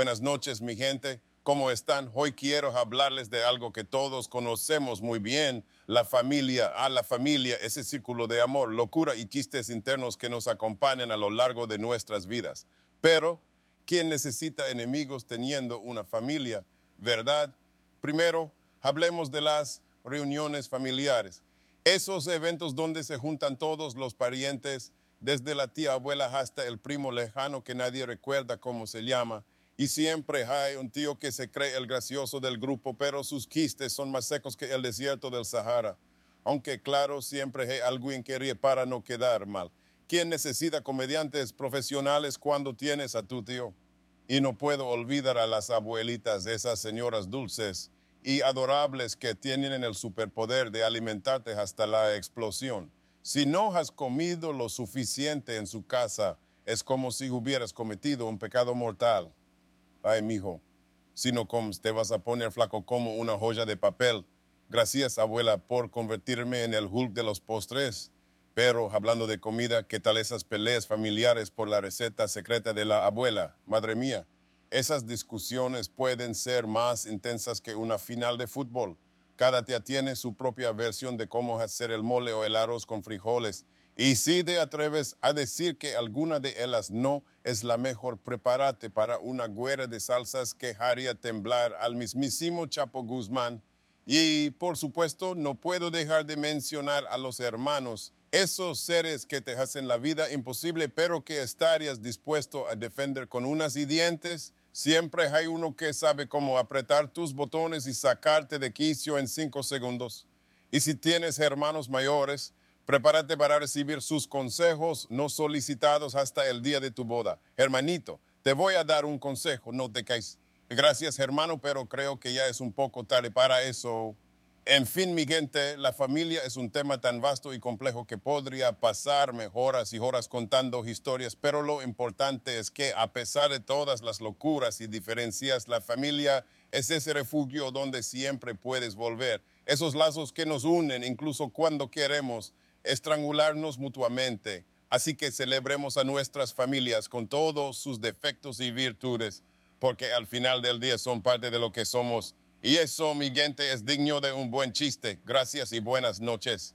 Buenas noches, mi gente. ¿Cómo están? Hoy quiero hablarles de algo que todos conocemos muy bien, la familia, a la familia, ese círculo de amor, locura y quistes internos que nos acompañan a lo largo de nuestras vidas. Pero, ¿quién necesita enemigos teniendo una familia? ¿Verdad? Primero, hablemos de las reuniones familiares. Esos eventos donde se juntan todos los parientes, desde la tía abuela hasta el primo lejano que nadie recuerda cómo se llama. Y siempre hay un tío que se cree el gracioso del grupo, pero sus quistes son más secos que el desierto del Sahara. Aunque claro, siempre hay alguien que ríe para no quedar mal. ¿Quién necesita comediantes profesionales cuando tienes a tu tío? Y no puedo olvidar a las abuelitas, esas señoras dulces y adorables que tienen el superpoder de alimentarte hasta la explosión. Si no has comido lo suficiente en su casa, es como si hubieras cometido un pecado mortal. Ay, mijo, si no comes, te vas a poner flaco como una joya de papel. Gracias, abuela, por convertirme en el Hulk de los postres. Pero hablando de comida, ¿qué tal esas peleas familiares por la receta secreta de la abuela? Madre mía, esas discusiones pueden ser más intensas que una final de fútbol. Cada tía tiene su propia versión de cómo hacer el mole o el arroz con frijoles. Y si te atreves a decir que alguna de ellas no es la mejor, prepárate para una guerra de salsas que haría temblar al mismísimo Chapo Guzmán. Y por supuesto, no puedo dejar de mencionar a los hermanos, esos seres que te hacen la vida imposible, pero que estarías dispuesto a defender con unas y dientes Siempre hay uno que sabe cómo apretar tus botones y sacarte de quicio en cinco segundos. Y si tienes hermanos mayores, prepárate para recibir sus consejos no solicitados hasta el día de tu boda. Hermanito, te voy a dar un consejo, no te caes. Gracias, hermano, pero creo que ya es un poco tarde para eso. En fin, mi gente, la familia es un tema tan vasto y complejo que podría pasarme horas y horas contando historias, pero lo importante es que a pesar de todas las locuras y diferencias, la familia es ese refugio donde siempre puedes volver. Esos lazos que nos unen incluso cuando queremos estrangularnos mutuamente. Así que celebremos a nuestras familias con todos sus defectos y virtudes, porque al final del día son parte de lo que somos y eso, mi gente, es digno de un buen chiste. Gracias y buenas noches.